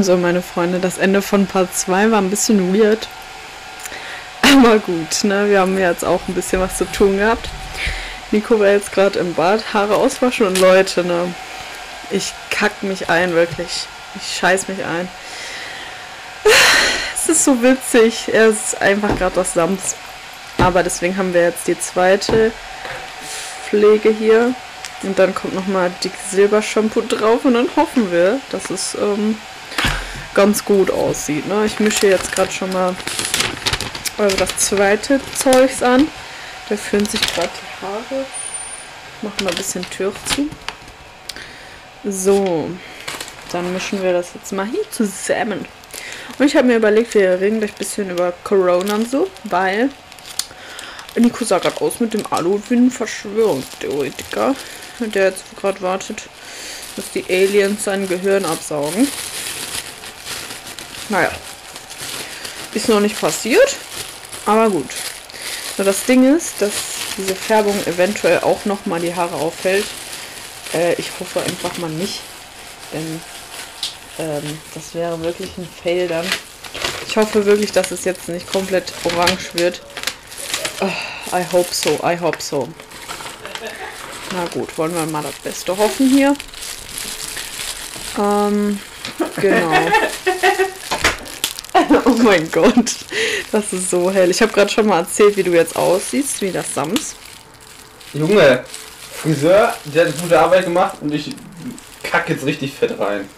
So, meine Freunde, das Ende von Part 2 war ein bisschen weird. Aber gut, ne? Wir haben jetzt auch ein bisschen was zu tun gehabt. Nico war jetzt gerade im Bad, Haare auswaschen und Leute, ne? Ich kack mich ein, wirklich. Ich scheiß mich ein. Es ist so witzig. Er ist einfach gerade das Sams. Aber deswegen haben wir jetzt die zweite Pflege hier. Und dann kommt nochmal die Silbershampoo drauf und dann hoffen wir, dass es ähm, ganz gut aussieht. Ne? Ich mische jetzt gerade schon mal also das zweite Zeugs an. Da fühlen sich gerade die Haare. Machen wir ein bisschen Tür zu. So, dann mischen wir das jetzt mal hier zusammen. Und ich habe mir überlegt, wir reden gleich ein bisschen über Corona und so, weil Nico sah gerade aus mit dem Alu Verschwörungstheoretiker, der jetzt gerade wartet, dass die Aliens sein Gehirn absaugen. Naja, ist noch nicht passiert, aber gut. Nur das Ding ist, dass diese Färbung eventuell auch nochmal die Haare aufhält. Äh, ich hoffe einfach mal nicht, denn ähm, das wäre wirklich ein Fail dann. Ich hoffe wirklich, dass es jetzt nicht komplett orange wird. Oh, I hope so, I hope so. Na gut, wollen wir mal das Beste hoffen hier. Ähm, genau. oh mein Gott, das ist so hell. Ich habe gerade schon mal erzählt, wie du jetzt aussiehst, wie das Sams. Junge, Friseur, der hat gute Arbeit gemacht und ich kack jetzt richtig fett rein.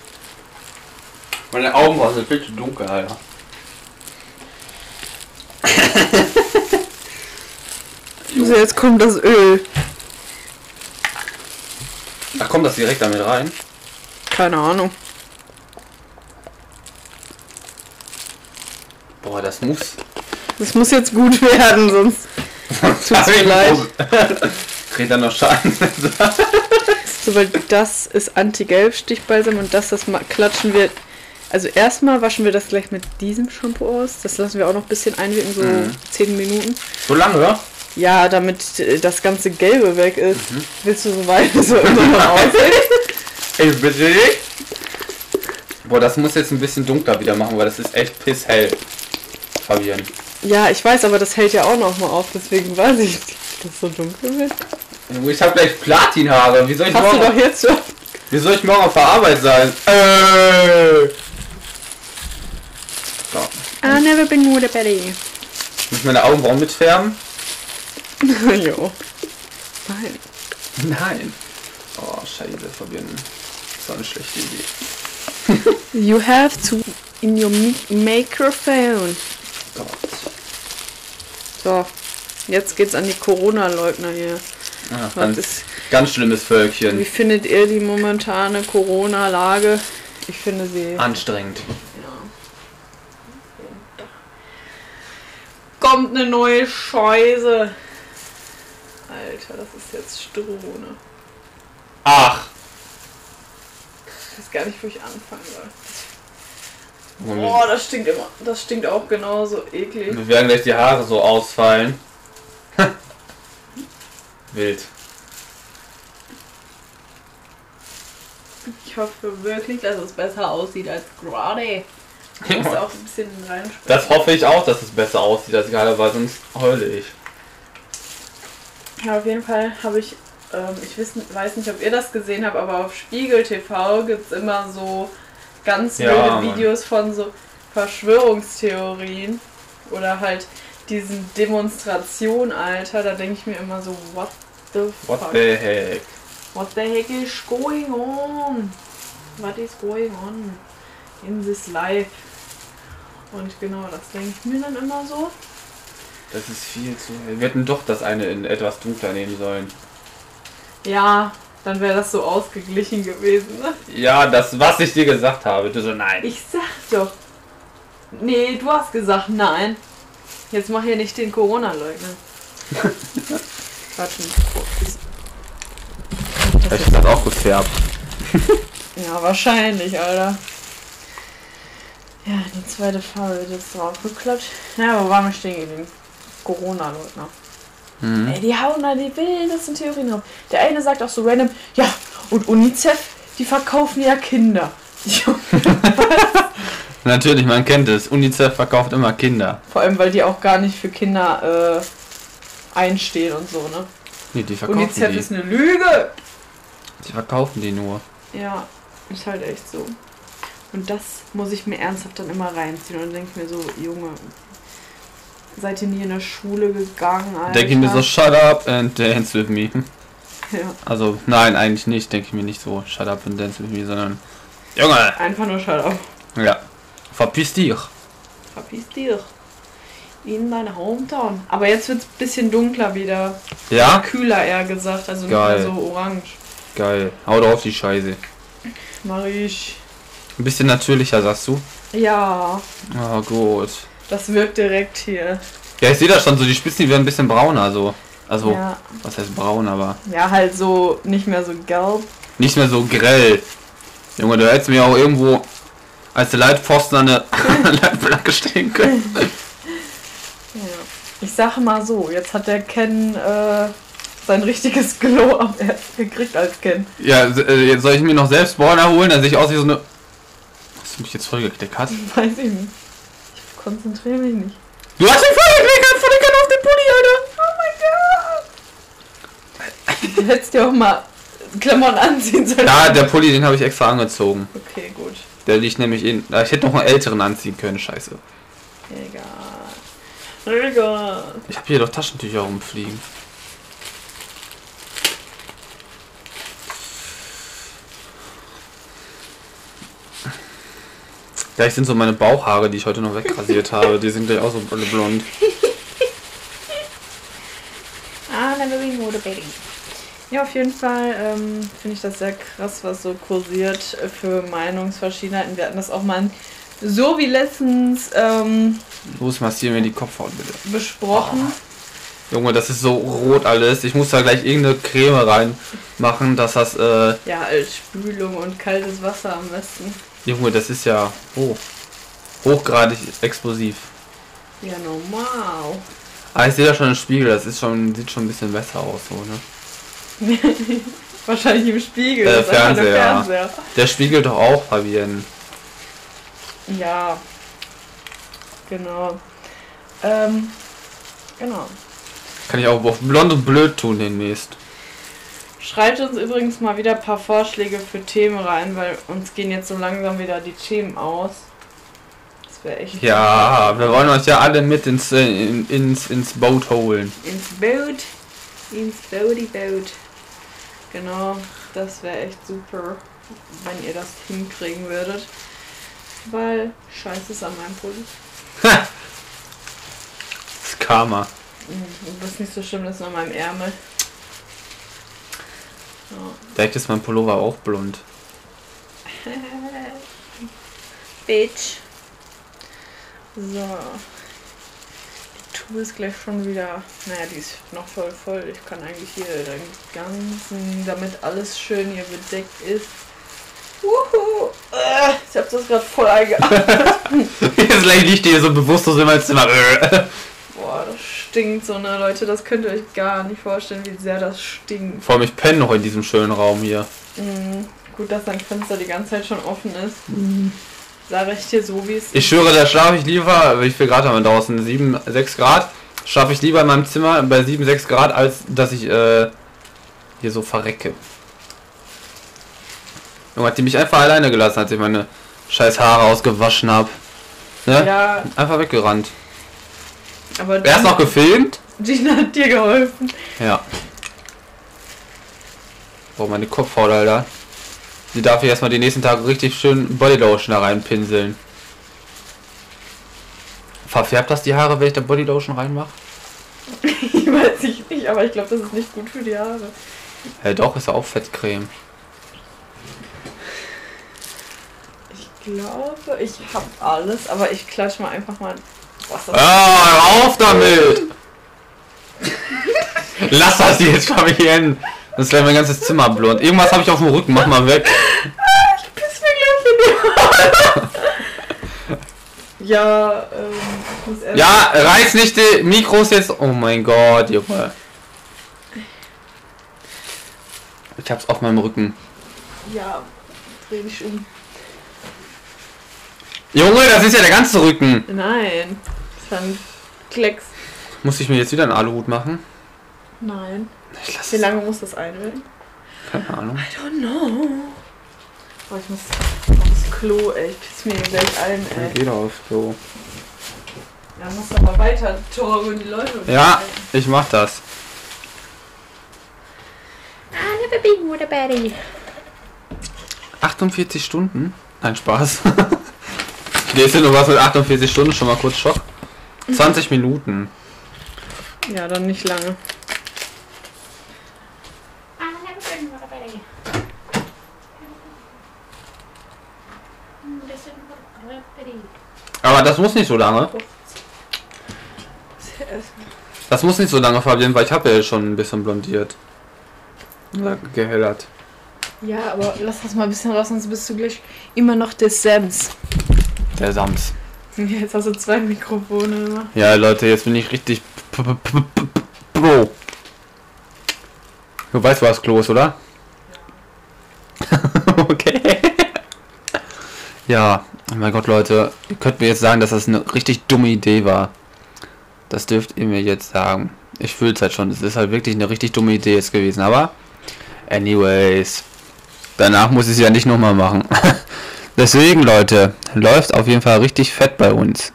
Meine Augenbrauen sind viel zu dunkel, Alter. So, jetzt kommt das Öl. Ach, kommt das direkt damit rein? Keine Ahnung. Boah, das muss. Das muss jetzt gut werden, sonst tut's mir leid. Kriegt dann noch Schaden. So, weil das ist Anti-Gelb-Stichbalsam und das, das klatschen wir. Also erstmal waschen wir das gleich mit diesem Shampoo aus. Das lassen wir auch noch ein bisschen einwirken, so Mhm. 10 Minuten. so lange, oder? Ja, damit äh, das ganze Gelbe weg ist. Willst du so weit so immer noch aussehen? Ich bitte dich. Boah, das muss jetzt ein bisschen dunkler wieder machen, weil das ist echt pisshell. Fabian. Ja, ich weiß, aber das hält ja auch noch mal auf, deswegen weiß ich nicht, dass es so dunkel wird. Ich hab gleich Platinhaare. Wie soll ich Hast du morgen, doch jetzt schon. wie soll ich morgen auf der Arbeit sein? Äh. So. I never been more the Betty. Muss ich meine Augenbrauen mitfärben? jo. Nein. Nein. Oh, scheiße, Fabian. Das war eine schlechte Idee. You have to in your mi microphone. Gott. So, jetzt geht's an die Corona-Leugner hier. Was ganz, ist, ganz schlimmes wie Völkchen. findet ihr die momentane Corona-Lage? Ich finde sie. Anstrengend. Kommt eine neue Scheiße. Alter, das ist jetzt Stroh, ne? Ach. Ich weiß gar nicht, wo ich anfangen soll. Wir Boah, das stinkt immer. Das stinkt auch genauso eklig. werden gleich die Haare so ausfallen. Wild. Ich hoffe wirklich, dass es besser aussieht als gerade. Muss auch ein bisschen reinsprechen. Das hoffe ich auch, dass es besser aussieht als gerade, weil sonst heule ich. Ja, auf jeden Fall habe ich, ähm, ich weiß nicht, ob ihr das gesehen habt, aber auf Spiegel TV gibt es immer so ganz Ja, wilde Mann. Videos von so Verschwörungstheorien oder halt diesen Demonstration, Alter. Da denke ich mir immer so, what the What fuck? the heck? What the heck is going on? What is going on in this life? Und genau, das denke ich mir dann immer so. Das ist viel zu hell. Wir hätten doch das eine in etwas dunkler nehmen sollen. Ja, dann wäre das so ausgeglichen gewesen, ne? Ja, das, was ich dir gesagt habe. Du so, nein. Ich sag doch. Nee, du hast gesagt nein. Jetzt mach hier nicht den Corona-Leugner. Quatsch nicht. Ich hab das auch gefärbt. Ja, wahrscheinlich, Alter. Ja, die zweite Farbe wird jetzt draufgeklatscht. Ja, wo waren wir stehen geblieben? Corona-Leugner. Mhm. Ey, die hauen da die wildesten Theorien rum. Der eine sagt auch so random, ja, und UNICEF, die verkaufen ja Kinder. Natürlich, man kennt es. UNICEF verkauft immer Kinder. Vor allem, weil die auch gar nicht für Kinder äh, einstehen und so, ne? Nee, die verkaufen UNICEF die. ist eine Lüge! Die verkaufen die nur. Ja, ist halt echt so. Und das muss ich mir ernsthaft dann immer reinziehen und denke mir so, Junge, seid ihr nie in der Schule gegangen, Alter? Denke ich mir so, shut up and dance with me. Ja, Also, nein, eigentlich nicht. Denke ich mir nicht so, shut up and dance with me, sondern. Junge! einfach nur shut up. Ja. Verpiss dich. Verpiss dich. In deine Hometown. Aber jetzt wird es ein bisschen dunkler wieder. Ja? Kühler eher gesagt, also nicht Geil. mehr so orange. Geil. Hau drauf die Scheiße. Mach ich. Ein bisschen natürlicher, sagst du? Ja, Oh, gut. Das wirkt direkt hier. Ja, ich sehe das schon so. Die Spitzen, die werden ein bisschen brauner, so. Also, Ja. was heißt braun, aber ja, halt so nicht mehr so gelb. nicht mehr so grell. Junge, du hättest mir auch irgendwo als Leitpfosten an der Leitplanke stehen können. Ja. Ich sage mal so, jetzt hat der Ken äh, sein richtiges Glow up erst gekriegt als Ken. Ja, äh, jetzt soll ich mir noch selbst Spawner holen, dann sehe ich aus wie so eine. Hast du mich jetzt vollgeklickert? Weiß ich nicht. Konzentriere mich nicht. Du hast vollgeklickert von der Kanne auf den Pulli, Alter! Du hättest dir auch mal Klamotten anziehen sollen. Ja, der Pulli, den habe ich extra angezogen. Okay, gut. Der liegt nämlich in. Ich hätte noch einen älteren anziehen können, scheiße. Egal. Egal. Ich habe hier doch Taschentücher rumfliegen. Gleich sind so meine Bauchhaare, die ich heute noch wegrasiert habe, die sind gleich auch so alle blond. Ah, Memory Motivating. Ja, auf jeden Fall ähm, finde ich das sehr krass, was so kursiert für Meinungsverschiedenheiten. Wir hatten das auch mal so wie letztens ähm, Los, massier mir die Kopfhaut bitte. besprochen. Junge, das ist so rot alles. Ich muss da gleich irgendeine Creme reinmachen, dass das, äh, Ja, als Spülung und kaltes Wasser am besten. Junge, das ist ja hoch. Hochgradig explosiv. Ja, normal. Ah, ich sehe da schon einen Spiegel, das ist schon, sieht schon ein bisschen besser aus, so, ne? Wahrscheinlich im Spiegel. Äh, einfach der Fernseher. Fernseher. Der spiegelt doch auch, Fabienne. Ja. Genau. Ähm, genau. Kann ich auch auf blond und blöd tun demnächst. Schreibt uns übrigens mal wieder ein paar Vorschläge für Themen rein, weil uns gehen jetzt so langsam wieder die Themen aus. Das wäre echt. Ja, wir wollen euch ja alle mit ins, äh, in, ins, ins Boot holen. Ins Boot. Ins Boaty Boot. Genau, das wäre echt super, wenn ihr das hinkriegen würdet. Weil Scheiße ist an meinem Pulli. Das ist Karma. Mhm, Das ist nicht so schlimm, das ist an meinem Ärmel. Direkt ist mein Pullover auch blond. Bitch. So. Die Tube ist gleich schon wieder. Naja, die ist noch voll voll. Ich kann eigentlich hier den ganzen, damit alles schön hier bedeckt ist. Wuhu! Äh, ich hab das gerade voll eingeatmet. Jetzt gleich liegt ihr so bewusstlos in meinem Zimmer. Stinkt so, ne, Leute. Das könnt ihr euch gar nicht vorstellen, wie sehr das stinkt. Vor allem, ich penne noch in diesem schönen Raum hier. Mhm. Gut, dass dein Fenster die ganze Zeit schon offen ist. Sag ich dir so, wie es Ich schwöre, da schlafe ich lieber, wie viel Grad haben wir draußen? 7, 6 Grad? Schlafe ich lieber in meinem Zimmer bei 7, 6 Grad, als dass ich äh, hier so verrecke. Junge, hat die mich einfach alleine gelassen, als ich meine scheiß Haare ausgewaschen habe. Ne? Ja, Einfach weggerannt. Aber Erst noch gefilmt? Gina hat dir geholfen. Ja. Boah, meine Kopfhaut, Alter. Die darf ich erstmal die nächsten Tage richtig schön Bodylotion da reinpinseln. Verfärbt das die Haare, wenn ich da Bodylotion reinmache? Ich weiß ich nicht, aber ich glaube, das ist nicht gut für die Haare. Ja, doch, ist ja auch Fettcreme. Ich glaube, ich habe alles, aber ich klatsch mal einfach mal Wasser. Ah, auf damit! Lass das jetzt, Fabienne! Das wäre mein ganzes Zimmer blond. Irgendwas habe ich auf dem Rücken, mach mal weg. Ich piss mir gleich in die. Ja, ähm, ich muss erst Ja, reiß nicht die Mikros jetzt. Oh mein Gott, Junge. Ich hab's auf meinem Rücken. Ja, dreh dich um. Junge, das ist ja der ganze Rücken. Nein. Ein Klecks. Muss ich mir jetzt wieder einen Aluhut machen? Nein. Ich lass Wie lange muss das einwählen? Keine Ahnung. I don't know. Oh, ich muss aufs Klo, ey. Ich piss mir gleich ein, ey. Geh doch aufs Klo. Ja, muss aber weiter Tor und die Leute. Ja, unterhalten. ich mach das. I never been with a Betty. 48 Stunden? Nein, Spaß. ich lese nur was mit 48 Stunden, schon mal kurz Schock. 20 Minuten. Ja, dann nicht lange. Aber das muss nicht so lange. Das muss nicht so lange, Fabian, weil ich habe ja schon ein bisschen blondiert. Oder gehellert. Ja, aber lass das mal ein bisschen raus, sonst bist du gleich immer noch der Sams. Der Sams. Jetzt hast du zwei Mikrofone immer. Ja, Leute, jetzt bin ich richtig Pro. Du weißt, was Klo ist, oder? okay. Ja, oh mein Gott, Leute, ihr könnt mir jetzt sagen, dass das eine richtig dumme Idee war. Das dürft ihr mir jetzt sagen. Ich fühle es halt schon. Es ist halt wirklich eine richtig dumme Idee jetzt gewesen. Aber, anyways. Danach muss ich es ja nicht nochmal machen. Deswegen, Leute, läuft auf jeden Fall richtig fett bei uns.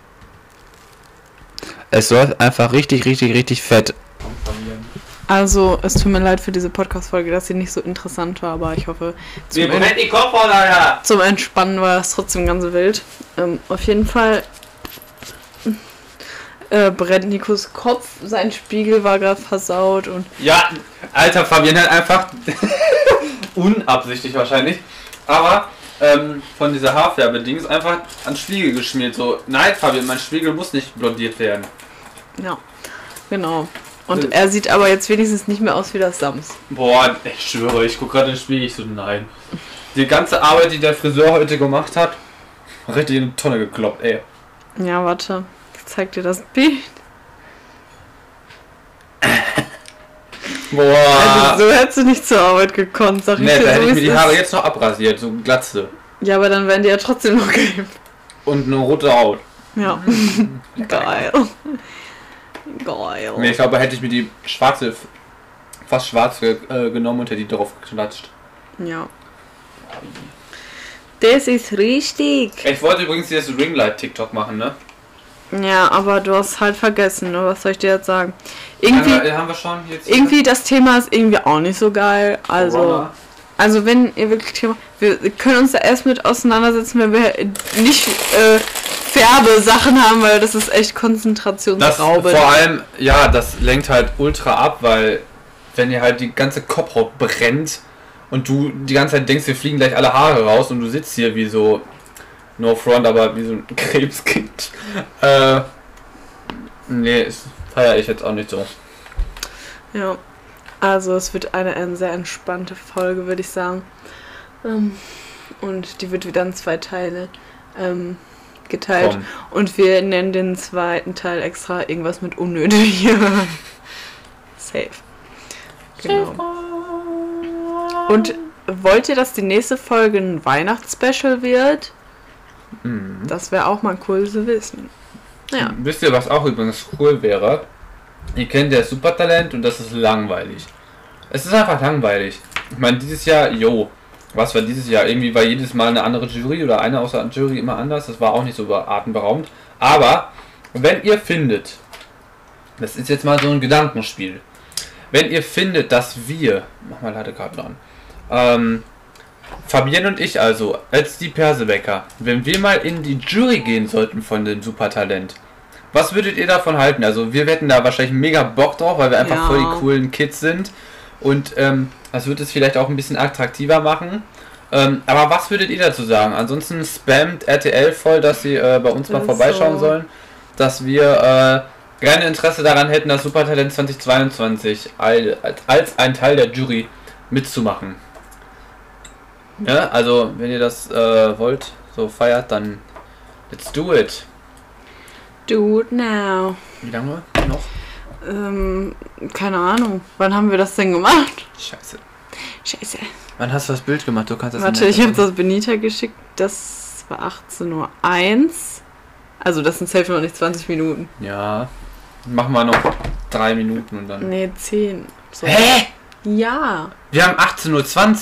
Es läuft einfach richtig, richtig, richtig fett. Also, es tut mir leid für diese Podcast-Folge, dass sie nicht so interessant war, aber ich hoffe, zum, en die Kopfhörer, Alter! zum Entspannen war es trotzdem ganz wild. Ähm, auf jeden Fall äh, brennt Nikos Kopf, sein Spiegel war gerade versaut und Ja, alter, Fabian hat einfach unabsichtlich wahrscheinlich, aber ähm, von dieser Haarfärbe-Dings einfach an Spiegel geschmiert. So, nein, Fabian, mein Spiegel muss nicht blondiert werden. ja, genau. Und Äh. er sieht aber jetzt wenigstens nicht mehr aus wie das Sams. Boah, ich schwöre, ich guck gerade in den Spiegel, ich so, nein. Die ganze Arbeit, die der Friseur heute gemacht hat, richtig in eine Tonne gekloppt, ey. Ja, warte, ich zeig dir das Bild. Boah. Also, so hättest du nicht zur Arbeit gekonnt, sag ich ne, dir da so, hätte ich mir die Haare jetzt noch abrasiert, so glatze. Ja, aber dann wären die ja trotzdem noch gelb. Und eine rote Haut. Ja. Geil. Geil. Nee, ich glaube, hätte ich mir die schwarze, fast schwarze äh, genommen und hätte die drauf geklatscht. Ja. Das ist richtig. Ich wollte übrigens dieses Ringlight-TikTok machen, ne? Ja, aber du hast halt vergessen, ne? Was soll ich dir jetzt sagen? Haben Irgendwie, wir, haben wir schon jetzt. irgendwie das Thema ist irgendwie auch nicht so geil. Also, Corona. also wenn ihr wirklich Thema, wir können uns da erst mit auseinandersetzen, wenn wir nicht äh, Färbesachen haben, weil das ist echt Konzentrationsraube. vor allem, ja, das lenkt halt ultra ab, weil wenn dir halt die ganze Kopfhaut brennt und du die ganze Zeit denkst, wir fliegen gleich alle Haare raus und du sitzt hier wie so, no front, aber wie so ein Krebskind. Äh, nee, das feiere ich jetzt auch nicht so. Ja, also es wird eine, eine sehr entspannte Folge, würde ich sagen. Ähm, und die wird wieder in zwei Teile ähm, geteilt. Komm. Und wir nennen den zweiten Teil extra irgendwas mit unnötig. Safe. Genau. Und wollt ihr, dass die nächste Folge ein Weihnachtsspecial wird? Mhm. Das wäre auch mal cool zu wissen. Ja. Wisst ihr, was auch übrigens cool wäre? Ihr kennt ja Supertalent und das ist langweilig. Es ist einfach langweilig. Ich meine, dieses Jahr, jo, was war dieses Jahr? Irgendwie war jedes Mal eine andere Jury oder eine außer der Jury immer anders. Das war auch nicht so atemberaubend. Aber, wenn ihr findet, das ist jetzt mal so ein Gedankenspiel, wenn ihr findet, dass wir, mach mal Ladekabel dran, ähm, Fabienne und ich also, als die Persebecker, wenn wir mal in die Jury gehen sollten von dem Supertalent, was würdet ihr davon halten? Also wir hätten da wahrscheinlich mega Bock drauf, weil wir einfach Ja. voll die coolen Kids sind. Und ähm, das wird es vielleicht auch ein bisschen attraktiver machen. Ähm, aber was würdet ihr dazu sagen? Ansonsten spammt RTL voll, dass sie äh, bei uns mal ist vorbeischauen so. sollen. Dass wir äh, gerne Interesse daran hätten, das Supertalent 2022 all- als, als ein Teil der Jury mitzumachen. Ja, also wenn ihr das äh, wollt, so feiert, dann let's do it. Do it now. Wie lange noch? Ähm, keine Ahnung. Wann haben wir das denn gemacht? Scheiße. Scheiße. Wann hast du das Bild gemacht? Du kannst das Warte, ich habe das Benita geschickt. Das war 18.01 Uhr. Also das sind safe noch nicht 20 Minuten. Ja. Machen wir noch drei Minuten und dann. Nee, 10. So. Hä? Ja. Wir haben 18.20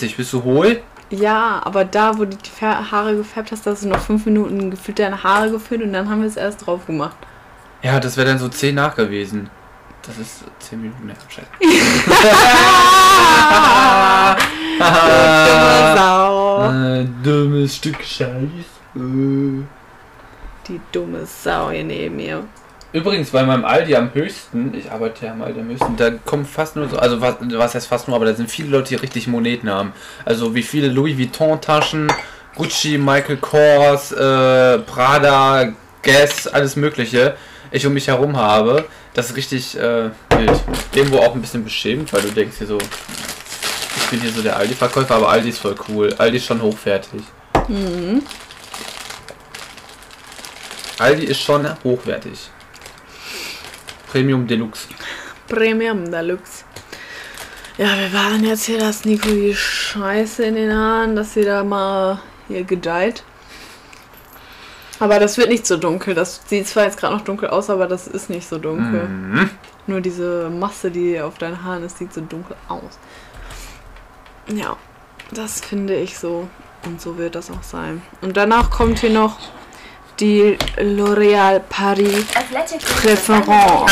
Uhr. Bist du hohl? Ja, aber da, wo du die Haare gefärbt hast, hast du noch 5 Minuten gefühlt deine Haare gefüllt und dann haben wir es erst drauf gemacht. Ja, das wäre dann so 10 nach gewesen. Das ist 10 Minuten. Ne, scheiße. Dumme Sau. Äh, dummes Stück Scheiß. Äh. Die dumme Sau hier neben mir. Übrigens, bei meinem Aldi am höchsten, ich arbeite ja am Aldi am höchsten, da kommen fast nur so, also was, was heißt fast nur, aber da sind viele Leute, die richtig Moneten haben. Also wie viele Louis Vuitton Taschen, Gucci, Michael Kors, äh, Prada, Guess, alles mögliche, ich um mich herum habe. Das ist richtig äh, wild. Irgendwo auch ein bisschen beschämend, weil du denkst hier so, ich bin hier so der Aldi-Verkäufer, aber Aldi ist voll cool. Aldi ist schon hochwertig. Mhm. Aldi ist schon hochwertig. Premium Deluxe. Premium Deluxe. Ja, wir waren jetzt hier, dass Nico die Scheiße in den Haaren, dass sie da mal hier gedeiht. Aber das wird nicht so dunkel. Das sieht zwar jetzt gerade noch dunkel aus, aber das ist nicht so dunkel. Mhm. Nur diese Masse, die auf deinen Haaren ist, sieht so dunkel aus. Ja, das finde ich so. Und so wird das auch sein. Und danach kommt hier noch die L'Oréal Paris Préférence.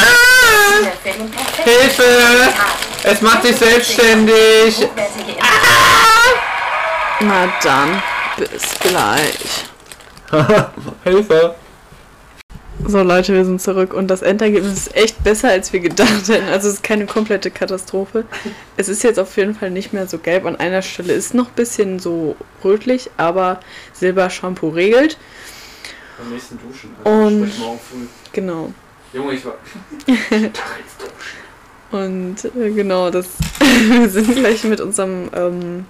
Hilfe! Es macht sich selbstständig! Na dann, bis gleich. Hilfe! So Leute, wir sind zurück und das Endergebnis ist echt besser, als wir gedacht hätten. Also es ist keine komplette Katastrophe. Es ist jetzt auf jeden Fall nicht mehr so gelb. An einer Stelle ist noch ein bisschen so rötlich, aber Silbershampoo regelt. Nächsten Duschen. Und- sprich morgen früh. Genau. Junge, ich war. Und äh, genau, das wir sind gleich mit unserem ähm,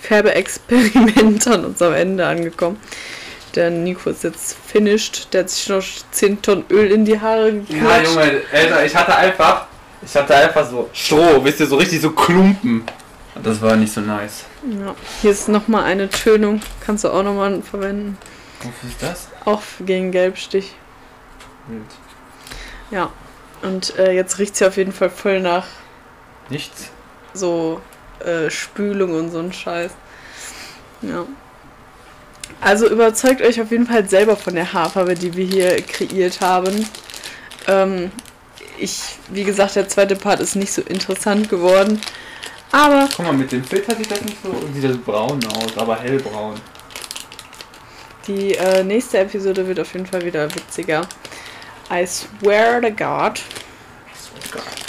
Färbeexperiment an unserem Ende angekommen. Der Nico ist jetzt finished. Der hat sich noch 10 Tonnen Öl in die Haare Ja, geklatscht. Junge, Alter, ich hatte einfach. Ich hatte einfach so Stroh, wisst ihr, so richtig so Klumpen. Das war nicht so nice. Ja. Hier ist nochmal eine Tönung. Kannst du auch nochmal verwenden. Wofür ist das? Auch gegen Gelbstich. Ja. Und äh, jetzt riecht sie auf jeden Fall voll nach Nichts. so äh, Spülung und so ein Scheiß. Ja. Also überzeugt euch auf jeden Fall selber von der Haarfarbe, die wir hier kreiert haben. Ähm, ich, wie gesagt, der zweite Part ist nicht so interessant geworden. Aber Guck mal, mit dem Filter sieht das nicht so. Sieht das braun aus, aber hellbraun. Die äh, nächste Episode wird auf jeden Fall wieder witziger. I swear to God.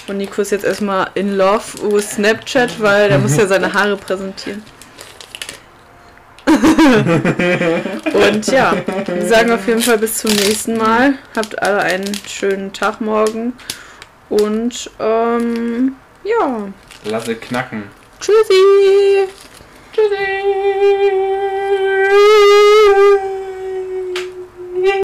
Und Nico ist jetzt erstmal in love with Snapchat, weil der muss ja seine Haare präsentieren. Und ja, wir sagen auf jeden Fall bis zum nächsten Mal. Habt alle einen schönen Tag morgen. Und ähm, ja, Lasse knacken. tschüssi. Tschüssi.